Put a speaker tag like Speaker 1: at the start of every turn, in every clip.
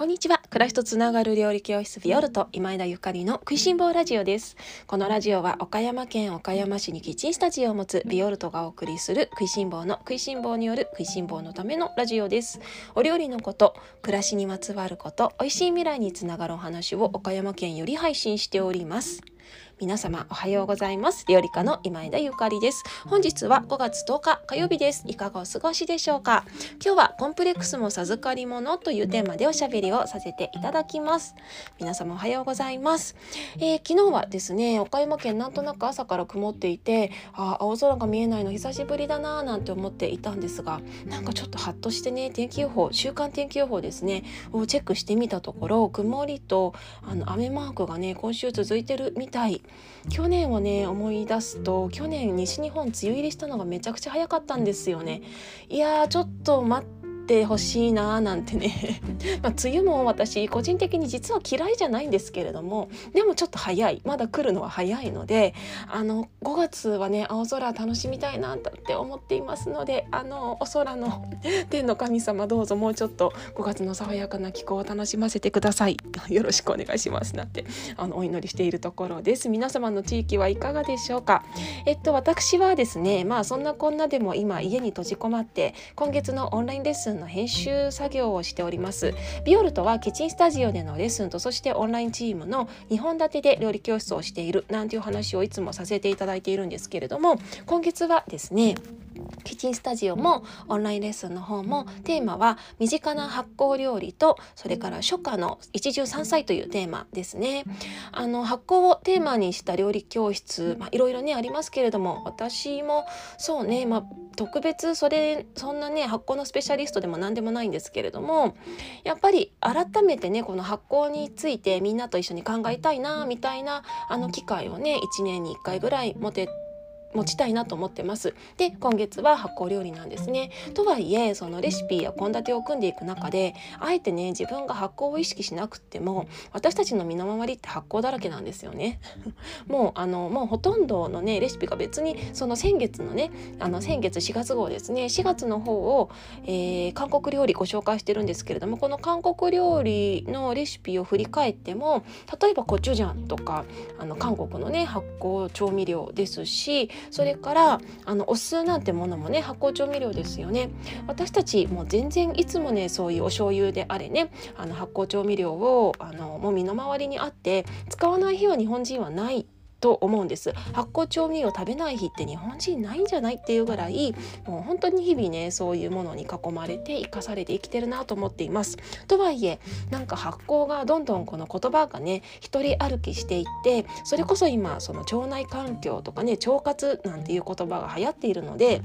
Speaker 1: こんにちは。暮らしとつながる料理教室ビオルト今枝ゆかりの食いしん坊ラジオです。このラジオは岡山県岡山市にキッチンスタジオを持つビオルトがお送りする食いしん坊の食いしん坊による食いしん坊のためのラジオです。お料理のこと暮らしにまつわること美味しい未来につながるお話を岡山県より配信しております皆様おはようございます。料理家の今枝ゆかりです。本日は5月10日火曜日です。いかがお過ごしでしょうか？今日はコンプレックスも授かり物というテーマでおしゃべりをさせていただきます。皆様おはようございます、えー、昨日はですね岡山県なんとなく朝から曇っていてあ青空が見えないの久しぶりだなぁなんて思っていたんですがなんかちょっとハッとしてね天気予報週間天気予報ですねをチェックしてみたところ曇りとあの雨マークがね今週続いてるみたい。去年をね思い出すと去年西日本梅雨入りしたのがめちゃくちゃ早かったんですよね。いやーちょっと待っててほしいなーなんてね。まあ、梅雨も私個人的に実は嫌いじゃないんですけれどもでもちょっと早い。まだ来るのは早いのであの5月はね青空楽しみたいなって思っていますのであのお空の 天の神様どうぞもうちょっと5月の爽やかな気候を楽しませてください。よろしくお願いしますなんてあのお祈りしているところです。皆様の地域はいかがでしょうか？えっと私はですねまあそんなこんなでも今家に閉じ込まって今月のオンラインレッスンの編集作業をしております。ビオルトはキッチンスタジオでのレッスンとそしてオンラインチームの2本立てで料理教室をしているなんていう話をいつもさせていただいているんですけれども今月はですねキッチンスタジオもオンラインレッスンの方もテーマは身近な発酵料理とそれから初夏の一汁三菜というテーマですね。あの発酵をテーマにした料理教室、まあ、いろいろねありますけれども私もそうね、まあ、特別それそんなね発酵のスペシャリストでも何でもないんですけれどもやっぱり改めてねこの発酵についてみんなと一緒に考えたいなみたいなあの機会をね1年に1回ぐらい持て持ちたいなと思ってます。で今月は発酵料理なんですね。とはいえそのレシピや献立を組んでいく中であえてね自分が発酵を意識しなくても私たちの身の回りって発酵だらけなんですよね。もうあのもうほとんどのねレシピが別にその先月のねあの先月4月号ですね4月の方を、えー、韓国料理ご紹介してるんですけれどもこの韓国料理のレシピを振り返っても例えばコチュジャンとかあの韓国のね発酵調味料ですしそれからあのお酢なんてものもね発酵調味料ですよね。私たちもう全然いつもねそういうお醤油であれねあの発酵調味料をあのもう身の回りにあって使わない日は日本人はないと思うんです。発酵調味料食べない日って日本人ないんじゃないっていうぐらいもう本当に日々ねそういうものに囲まれて生かされて生きてるなと思っています。とはいえなんか発酵がどんどんこの言葉がね一人歩きしていってそれこそ今その腸内環境とかね腸活なんていう言葉が流行っているので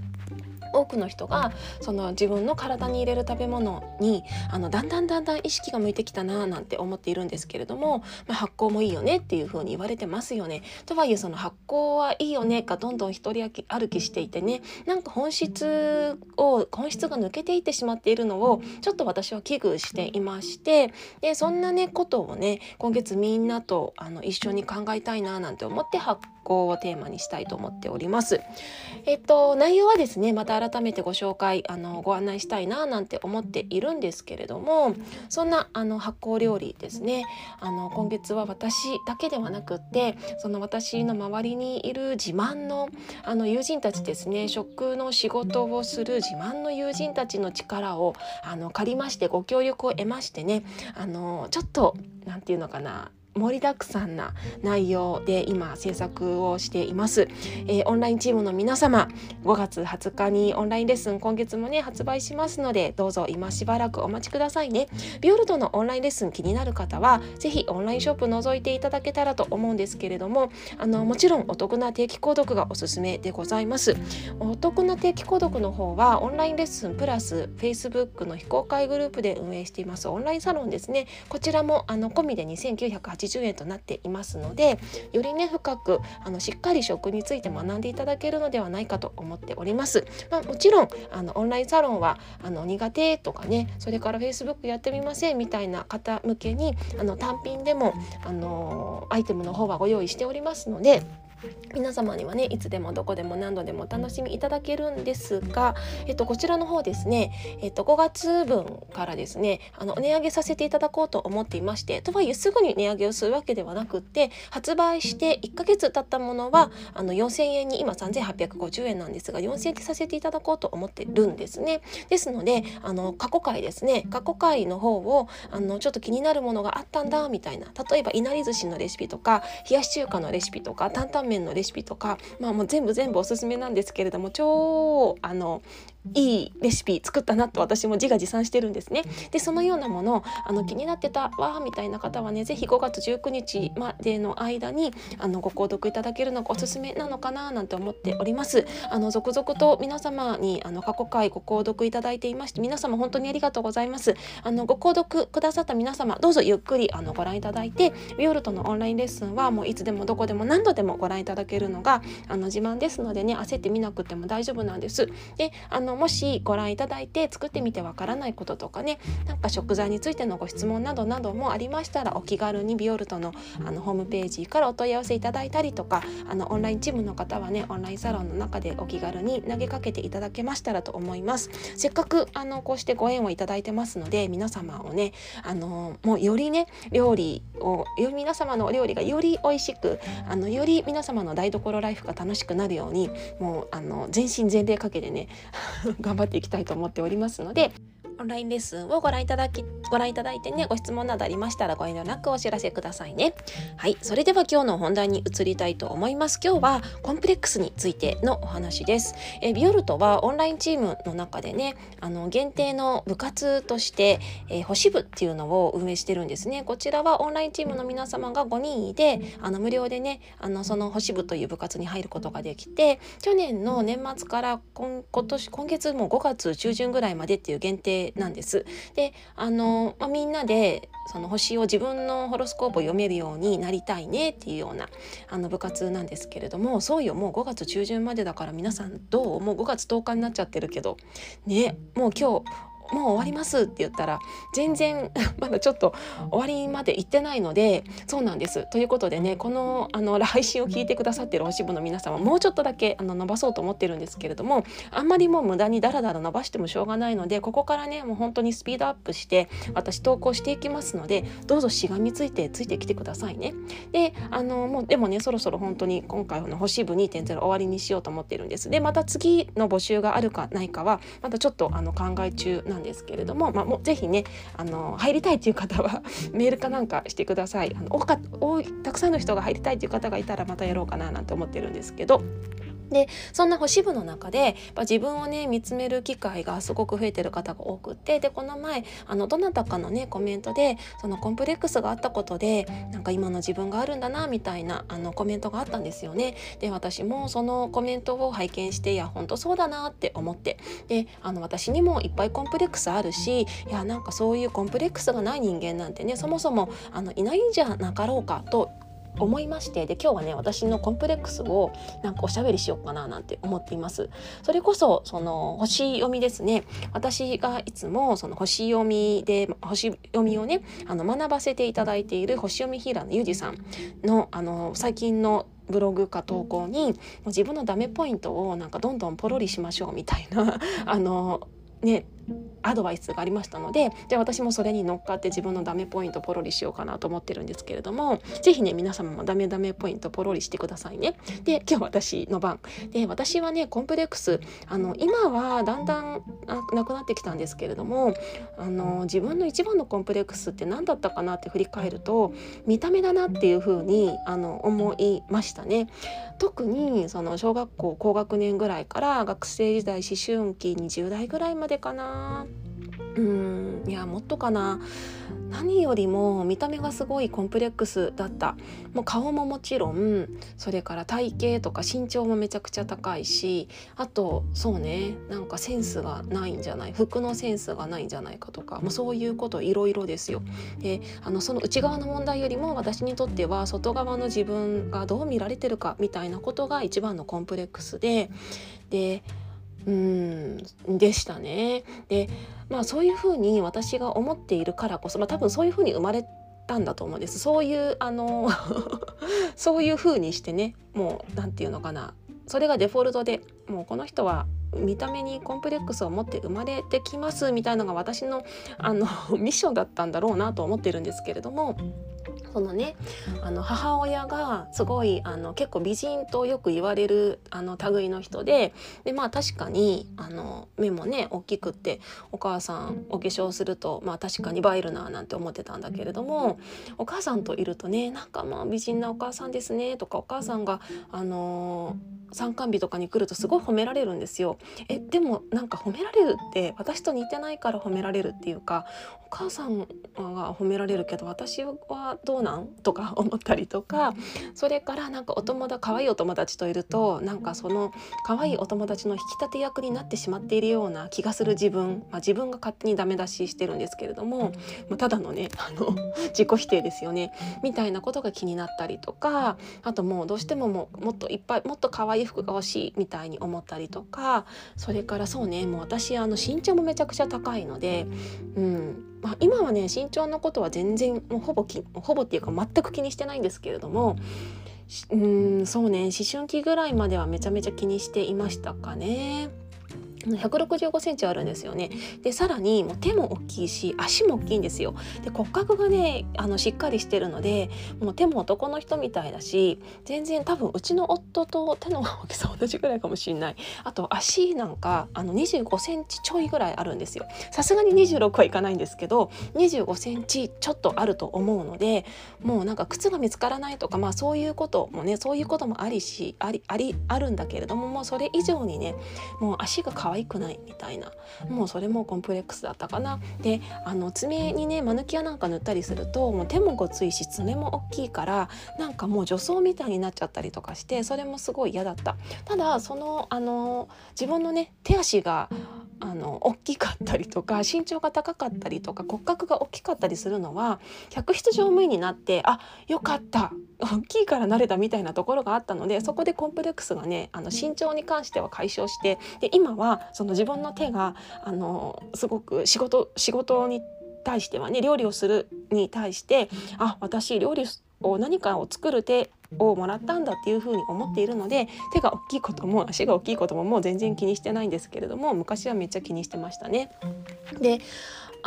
Speaker 1: 多くの人がその自分の体に入れる食べ物にあのだんだんだんだん意識が向いてきたななんて思っているんですけれども、まあ、発酵もいいよねっていう風に言われてますよね。とはいえその発酵はいいよねがどんどん一人歩きしていてねなんか本質を本質が抜けていってしまっているのをちょっと私は危惧していましてでそんなねことをね今月みんなとあの一緒に考えたいななんて思って発酵をテーマにしたいと思っております。えっと内容はですねまた改めてご紹介あのご案内したいななんて思っているんですけれどもそんなあの発酵料理ですねあの今月は私だけではなくってその私の周りにいる自慢のあの友人たちですね食の仕事をする自慢の友人たちの力をあの借りましてご協力を得ましてねあのちょっと何て言うのかな盛りだくさんな内容で今制作をしています、えー、オンラインチームの皆様5月20日にオンラインレッスン今月もね発売しますのでどうぞ今しばらくお待ちくださいね。ビオルトのオンラインレッスン気になる方は是非オンラインショップ覗いていただけたらと思うんですけれどもあのもちろんお得な定期購読がおすすめでございます。お得な定期購読の方はオンラインレッスンプラス Facebook の非公開グループで運営していますオンラインサロンですね。こちらもあの込みで2980 80円となっていますのでよりね深くあのしっかり食について学んでいただけるのではないかと思っております。まあ、もちろんあのオンラインサロンはあの苦手とかねそれから Facebook やってみませんみたいな方向けにあの単品でもあのアイテムの方はご用意しておりますので。皆様にはねいつでもどこでも何度でもお楽しみいただけるんですが、えっと、こちらの方ですね、えっと、5月分からですねあの値上げさせていただこうと思っていましてとはいえすぐに値上げをするわけではなくって発売して1ヶ月経ったものはあの4000円に今3850円なんですが4000円にさせていただこうと思ってるんですね。ですのであの過去回ですね過去回の方をあのちょっと気になるものがあったんだみたいな例えばいなり寿司のレシピとか冷やし中華のレシピとか担々麺のレシピとか、まあ、もう全部全部おすすめなんですけれども超あのいいレシピ作ったなと私も自画自賛してるんですね。でそのようなものあの気になってたわみたいな方はね是非5月19日までの間にあのご購読いただけるのがおすすめなのかななんて思っております。あの続々と皆様にあの過去回ご購読いただいていまして皆様本当にありがとうございます。あのご購読くださった皆様どうぞゆっくりあのご覧いただいてビオルトのオンラインレッスンはもういつでもどこでも何度でもご覧いただけるのがあの自慢ですのでね焦ってみなくても大丈夫なんです。であのもしご覧いただいて作ってみてわからないこととかねなんか食材についてのご質問などなどもありましたらお気軽にビオルトのあのホームページからお問い合わせいただいたりとかあのオンラインチームの方はねオンラインサロンの中でお気軽に投げかけていただけましたらと思います。せっかくあのこうしてご縁をいただいてますので皆様をねあのもうよりね料理をより皆様のお料理がより美味しくあのより皆様の台所ライフが楽しくなるようにもうあの全身全霊かけてね 頑張っていきたいと思っておりますのでオンラインレッスンをご覧いただきご覧いただいてねご質問などありましたらご遠慮なくお知らせくださいね。はいそれでは今日の本題に移りたいと思います。今日はコンプレックスについてのお話です。えビオルトはオンラインチームの中でねあの限定の部活として、えー、星部っていうのを運営してるんですね。こちらはオンラインチームの皆様が5人いてあの無料でねあのその星部という部活に入ることができて去年の年末から今今年今月も5月中旬ぐらいまでっていう限定なんです。であの、まあ、みんなでその星を自分のホロスコープを読めるようになりたいねっていうようなあの部活なんですけれどもそうよもう5月中旬までだから皆さんどう？もう5月10日になっちゃってるけどねもう今日もう終わりますって言ったら全然 まだちょっと終わりまで行ってないのでそうなんですということでねこのあの配信を聞いてくださってるおし部の皆様もうちょっとだけあの伸ばそうと思ってるんですけれどもあんまりもう無駄にダラダラ伸ばしてもしょうがないのでここからねもう本当にスピードアップして私投稿していきますのでどうぞしがみついてついてきてくださいね。であのもうでもねそろそろ本当に今回の星部2.0終わりにしようと思ってるんです。でまた次の募集があるかないかはまたちょっとあの考え中ななんですけれども、まあ、もうぜひねあの入りたいという方は メールかなんかしてくださいあの多か多いたくさんの人が入りたいという方がいたらまたやろうかななんて思ってるんですけど。でそんな星部の中で自分をね見つめる機会がすごく増えてる方が多くってでこの前あのどなたかのねコメントでそのコンプレックスがあったことでなんか今の自分があるんだなみたいなあのコメントがあったんですよね。で私もそのコメントを拝見していや本当そうだなって思ってであの私にもいっぱいコンプレックスあるしいやなんかそういうコンプレックスがない人間なんてねそもそもあのいないんじゃなかろうかと思いましてで今日はね私のコンプレックスをなんかおしゃべりしようかななんて思っています。それこそその星読みですね。私がいつもその星読みで星読みをねあの学ばせていただいている星読みヒーラーのゆうじさんのあの最近のブログか投稿に自分のダメポイントをなんかどんどんポロリしましょうみたいなあのねアドバイスがありましたのでで私もそれに乗っかって自分のダメポイントポロリしようかなと思ってるんですけれども是非ね皆様もダメダメポイントポロリしてくださいね。で今日私の番で私はねコンプレックスあの今はだんだんなくなってきたんですけれどもあの自分の一番のコンプレックスって何だったかなって振り返ると見た目だなっていうふうにあの思いましたね。特にその小学校高学年ぐらいから学生時代思春期20代ぐらいまでかなうんいやもっとかな。何よりも見た目がすごいコンプレックスだった。もう顔ももちろんそれから体型とか身長もめちゃくちゃ高いしあとそうねなんかセンスがないんじゃない。服のセンスがないんじゃないかとかもうそういうこといろいろですよ。であのその内側の問題よりも私にとっては外側の自分がどう見られてるかみたいなことが一番のコンプレックスででうんでしたね。でまあそういうふうに私が思っているからこそ、まあ、多分そういうふうに生まれたんだと思うんですそういうあの そういう風にしてねもう何て言うのかなそれがデフォルトでもうこの人は見た目にコンプレックスを持って生まれてきますみたいなのが私のあの ミッションだったんだろうなと思ってるんですけれども。そのねあの母親がすごいあの結構美人とよく言われるあの類の人ででまあ確かにあの目もね大きくってお母さんお化粧するとまあ確かに映えるななんて思ってたんだけれどもお母さんといるとねなんかまあ美人なお母さんですねとかお母さんがあの参観日とかに来るとすごい褒められるんですよ。えでもなんか褒められるって私と似てないから褒められるっていうかお母さんが褒められるけど私はどうなんとか思ったりとかそれからなんかお友達可愛いお友達といるとなんかその可愛いお友達の引き立て役になってしまっているような気がする自分、まあ、自分が勝手にダメ出ししてるんですけれども、まあ、ただのねあの自己否定ですよねみたいなことが気になったりとかあともうどうしてももうもっといっぱいもっと可愛い服が欲しいみたいに思ったりとかそれからそうねもう私あの身長もめちゃくちゃ高いので、うん。まあ、今はね身長のことは全然もうほぼきほぼていうか全く気にしてないんですけれどもうんそうね思春期ぐらいまではめちゃめちゃ気にしていましたかね。165センチあるんですよね。でさらにもう手も大きいし足も大きいんですよ。で骨格がねあのしっかりしてるのでもう手も男の人みたいだし全然多分うちの夫と手の大きさ同じぐらいかもしんない。あと足なんかあの25センチちょいぐらいあるんですよ。さすがに26はいかないんですけど25センチちょっとあると思うのでもうなんか靴が見つからないとかまあそういうこともねそういうこともありしありありあるんだけれどももうそれ以上にねもう足が可愛愛くないみたいな。もうそれもコンプレックスだったかな。であの爪にねマヌキアなんか塗ったりするともう手もごついし爪も大きいからなんかもう女装みたいになっちゃったりとかしてそれもすごい嫌だった。ただそのあの自分のね手足があの大きかったりとか身長が高かったりとか骨格が大きかったりするのは客室乗務員になってあよかった大きいから慣れたみたいなところがあったのでそこでコンプレックスがねあの身長に関しては解消してで今はその自分の手があのすごく仕事仕事に対してはね料理をするに対してあ私料理を何かを作る手をもらったんだっていうふうに思っているので手が大きいことも足が大きいことももう全然気にしてないんですけれども昔はめっちゃ気にしてましたね。で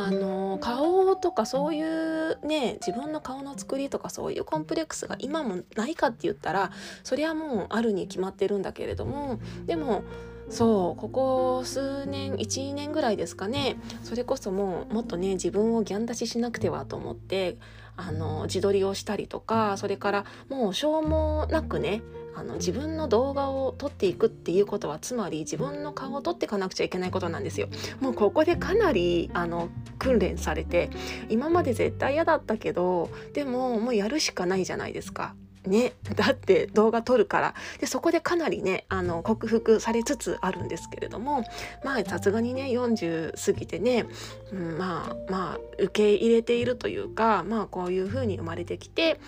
Speaker 1: あの顔とかそういうね自分の顔の作りとかそういうコンプレックスが今もないかって言ったらそれはもうあるに決まってるんだけれどもでもそうここ数年12年ぐらいですかねそれこそもうもっとね自分をギャン出ししなくてはと思ってあの自撮りをしたりとかそれからもうしょうもなくねあの自分の動画を撮っていくっていうことはつまり自分の顔を撮っていかなくちゃいけないことなんですよ。もうここでかなりあの訓練されて今まで絶対嫌だったけどでももうやるしかないじゃないですか。ねだって動画撮るからでそこでかなりねあの克服されつつあるんですけれどもまあさすがにね40過ぎてね、うん、まあまあ受け入れているというかまあこういう風に生まれてきて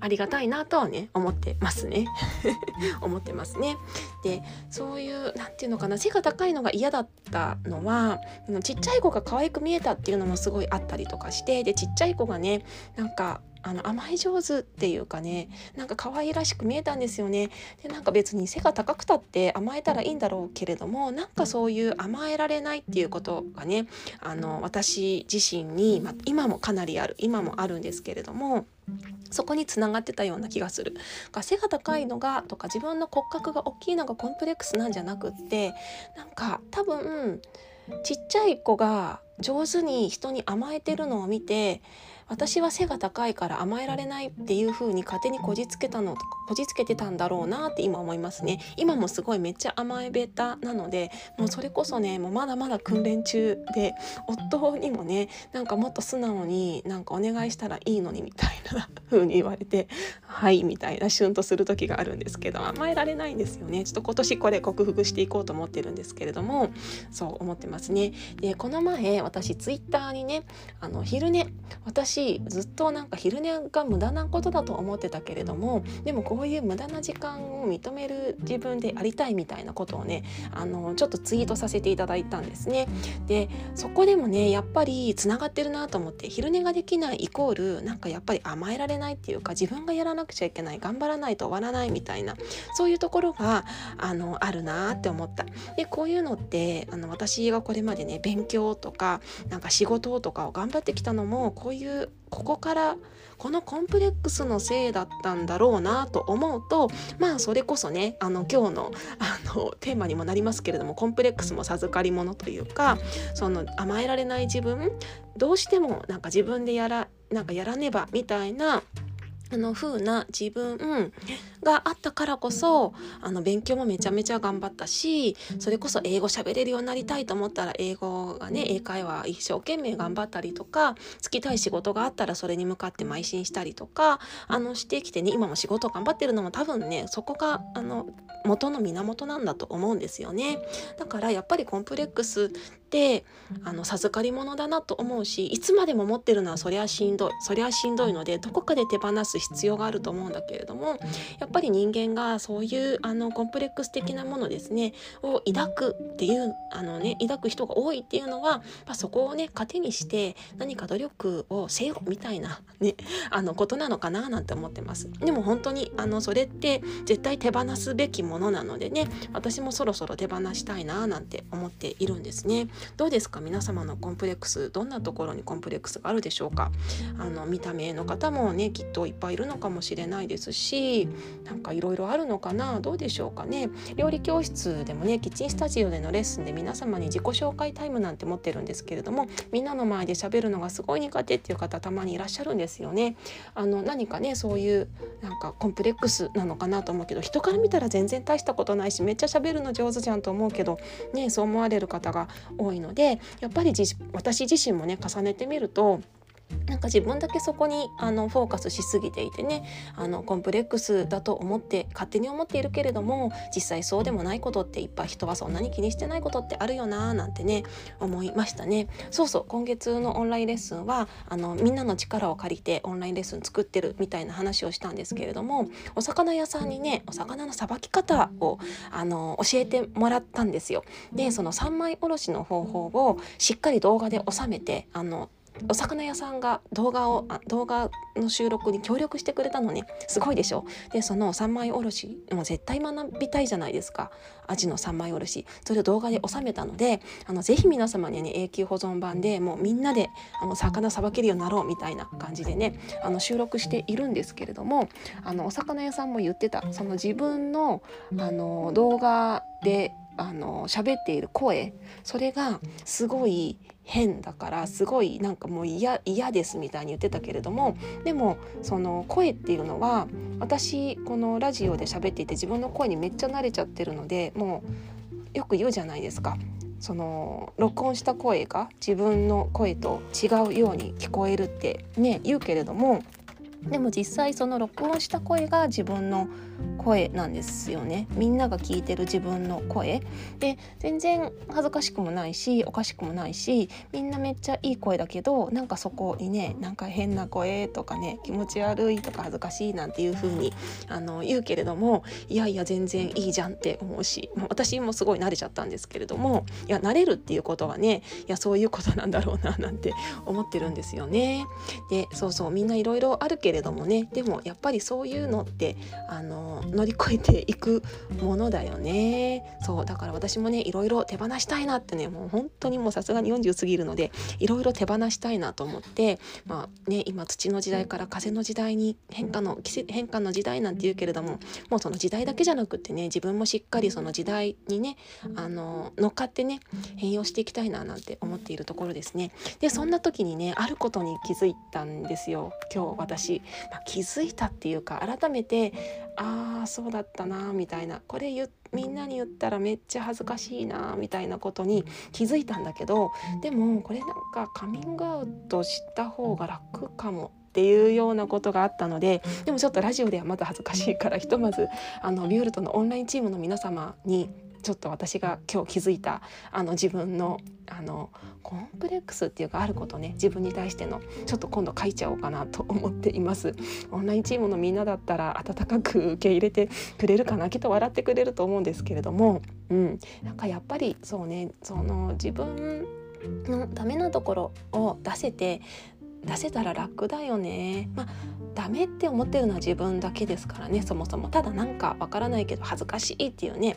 Speaker 1: ありがたいなとはね思ってますね 思ってますね。でそういう何て言うのかな背が高いのが嫌だったのはちっちゃい子が可愛く見えたっていうのもすごいあったりとかしてでちっちゃい子がねなんかあの甘え上手っていうかねなんか可愛らしく見えたんですよねでなんか別に背が高くたって甘えたらいいんだろうけれどもなんかそういう甘えられないっていうことがねあの私自身に、ま今もかなりある今もあるんですけれどもそこにつながってたような気がする。が背が高いのがとか自分の骨格が大きいのがコンプレックスなんじゃなくってなんか多分ちっちゃい子が上手に人に甘えてるのを見て私は背が高いから甘えられないっていう風に勝手にこじつけたのとかこじつけてたんだろうなって今思いますね。今もすごいめっちゃ甘えべたなのでもうそれこそねもうまだまだ訓練中で夫にもねなんかもっと素直になんかお願いしたらいいのにみたいな風に言われてはいみたいなシュンとする時があるんですけど甘えられないんですよね。ちょっと今年これ克服していこうと思ってるんですけれどもそう思ってますね。でこの前私ツイッターにねあの昼寝私私ずっとなんか昼寝が無駄なことだと思ってたけれどもでもこういう無駄な時間を認める自分でありたいみたいなことをねあのちょっとツイートさせていただいたんですね。でそこでもねやっぱりつながってるなと思って昼寝ができないイコールなんかやっぱり甘えられないっていうか自分がやらなくちゃいけない頑張らないと終わらないみたいなそういうところがあのあるなって思った。でこういうのってあの私がこれまでね勉強とかなんか仕事とかを頑張ってきたのもこういうここからこのコンプレックスのせいだったんだろうなと思うとまあそれこそねあの今日のあのテーマにもなりますけれどもコンプレックスも授かりものというかその甘えられない自分どうしてもなんか自分でやらなんかやらねばみたいなあの風な自分があったからこそあの勉強もめちゃめちゃ頑張ったしそれこそ英語喋れるようになりたいと思ったら英語がね英会話一生懸命頑張ったりとかつきたい仕事があったらそれに向かって邁進したりとかあのしてきてね今も仕事頑張ってるのも多分ねそこがあの元の源なんだと思うんですよね。だからやっぱりコンプレックスてあの授かり物だなと思うしいつまでも持ってるのはそりゃしんどいそりゃしんどいのでどこかで手放す必要があると思うんだけれどもやっぱり人間がそういうあのコンプレックス的なものですねを抱くっていうあのね抱く人が多いっていうのは、まあ、そこをね糧にして何か努力をせよみたいなねあのことなのかななんて思ってます。でも本当にあのそれって絶対手放すべきものなのでね私もそろそろ手放したいななんて思っているんですね。どうですか？皆様のコンプレックスどんなところにコンプレックスがあるでしょうか？あの見た目の方もねきっといっぱいいるのかもしれないですしなんかいろいろあるのかな？どうでしょうかね？料理教室でもねキッチンスタジオでのレッスンで皆様に自己紹介タイムなんて持ってるんですけれどもみんなの前で喋るのがすごい苦手っていう方たまにいらっしゃるんですよね。あの何かねそういうなんかコンプレックスなのかなと思うけど人から見たら全然大したことないしめっちゃ喋るの上手じゃんと思うけどねそう思われる方が多いのでやっぱり私自身もね重ねてみるとなんか自分だけそこにあのフォーカスしすぎていてねあのコンプレックスだと思って勝手に思っているけれども実際そうでもないことっていっぱい人はそんなに気にしてないことってあるよなーなんてね思いましたね。そうそう今月のオンラインレッスンはあのみんなの力を借りてオンラインレッスン作ってるみたいな話をしたんですけれどもお魚屋さんにねお魚のさばき方をあの教えてもらったんですよ。でその三枚おろしの方法をしっかり動画で収めてあのお魚屋さんが動画をあ動画の収録に協力してくれたのねすごいでしょ？でその三枚おろしもう絶対学びたいじゃないですか。アジの三枚おろし。それを動画で収めたのであのぜひ皆様にね永久保存版でもうみんなであの魚さばけるようになろうみたいな感じでねあの収録しているんですけれどもあのお魚屋さんも言ってた。その自分のあの動画であの喋っている声それがすごい変だからすごいなんかもう嫌ですみたいに言ってたけれどもでもその声っていうのは私このラジオで喋っていて自分の声にめっちゃ慣れちゃってるのでもうよく言うじゃないですか。その録音した声が自分の声と違うように聞こえるってね言うけれどもでも実際その録音した声が自分の声なんですよねみんなが聞いてる自分の声で全然恥ずかしくもないしおかしくもないしみんなめっちゃいい声だけどなんかそこにねなんか変な声とかね気持ち悪いとか恥ずかしいなんていう風にあの言うけれどもいやいや全然いいじゃんって思うし私もすごい慣れちゃったんですけれどもいや慣れるっていうことはねいやそういうことなんだろうななんて思ってるんですよね。でそうそうみんないろいろあるけけれどもね。でもやっぱりそういうのってあの乗り越えていくものだよね。そうだから私もねいろいろ手放したいなってねもう本当にもうさすがに40過ぎるのでいろいろ手放したいなと思ってまあね今土の時代から風の時代に変化の変化の時代なんて言うけれどももうその時代だけじゃなくってね自分もしっかりその時代にねあの乗っかってね変容していきたいななんて思っているところですね。でそんな時にねあることに気づいたんですよ。今日私、まあ、気づいたっていうか改めてああそうだったなみたいな。これ言みんなに言ったらめっちゃ恥ずかしいなみたいなことに気づいたんだけどでもこれなんかカミングアウトした方が楽かもっていうようなことがあったのででもちょっとラジオではまだ恥ずかしいからひとまずあのビュールトのオンラインチームの皆様にちょっと私が今日気づいたあの自分のあのコンプレックスっていうかあることね自分に対してのちょっと今度書いちゃおうかなと思っています。オンラインチームのみんなだったら温かく受け入れてくれるかなきっと笑ってくれると思うんですけれどもうん。なんかやっぱりそうねその自分のダメなところを出せて出せたら楽だよね。まあダメって思ってるのは自分だけですからねそもそも。ただなんかわからないけど恥ずかしいっていうね。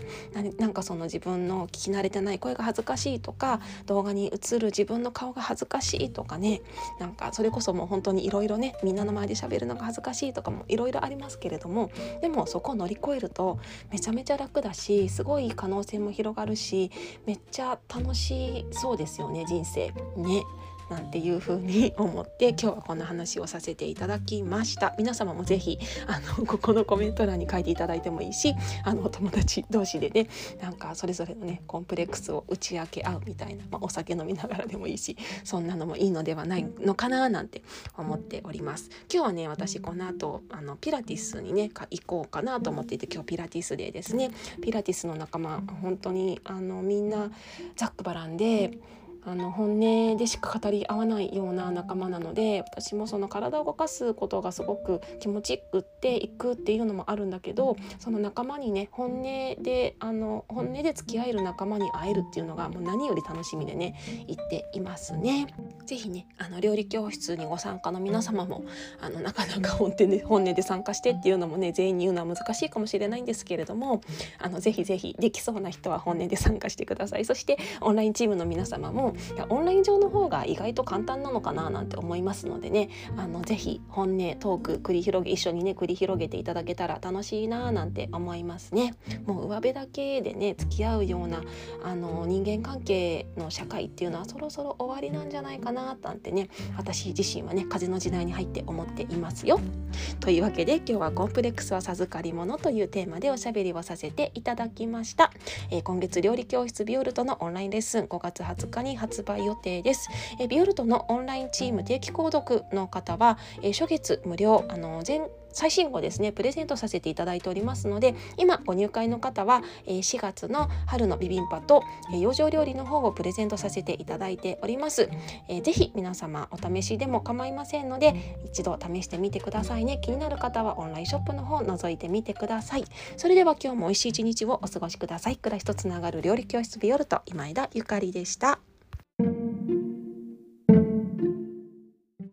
Speaker 1: なんかその自分の聞き慣れてない声が恥ずかしいとか動画に映る自分の顔が恥ずかしいとかね。なんかそれこそもう本当にいろいろねみんなの前で喋るのが恥ずかしいとかもいろいろありますけれども。でもそこを乗り越えるとめちゃめちゃ楽だしすごい可能性も広がるしめっちゃ楽しそうですよね人生。ね。なんていう風に思って今日はこんな話をさせていただきました。皆様も是非あのここのコメント欄に書いていただいてもいいしあのお友達同士でねなんかそれぞれのねコンプレックスを打ち明け合うみたいな、まあ、お酒飲みながらでもいいしそんなのもいいのではないのかななんて思っております。今日はね私この後あのピラティスにね行こうかなと思っていて今日ピラティスデーですね。ピラティスの仲間本当にあのみんなざっくばらんであの本音でしか語り合わないような仲間なので私もその体を動かすことがすごく気持ちくっていくっていうのもあるんだけどその仲間にね本音であの本音で付き合える仲間に会えるっていうのがもう何より楽しみでね行っていますね。ぜひねあの料理教室にご参加の皆様もあのなかなか本音で本音で参加してっていうのもね全員に言うのは難しいかもしれないんですけれどもあのぜひぜひできそうな人は本音で参加してください。そしてオンラインチームの皆様もオンライン上の方が意外と簡単なのかななんて思いますのでねあのぜひ本音トーク繰り広げ一緒にね繰り広げていただけたら楽しいななんて思いますね。もう上辺だけでね付き合うようなあの人間関係の社会っていうのはそろそろ終わりなんじゃないかななんてね私自身はね風の時代に入って思っていますよ。というわけで今日はコンプレックスは授かり物というテーマでおしゃべりをさせていただきました。えー、今月料理教室ビオルトのオンラインレッスン5月20日に発売予定です。えビオルトのオンラインチーム定期購読の方は、え初月無料あの全最新号ですねプレゼントさせていただいておりますので今ご入会の方は4月の春のビビンパと養生料理の方をプレゼントさせていただいております、えー、ぜひ皆様お試しでも構いませんので一度試してみてくださいね。気になる方はオンラインショップの方を覗いてみてください。それでは今日も美味しい一日をお過ごしください。暮らしとつながる料理教室ビオルト今枝ゆかりでした。thank you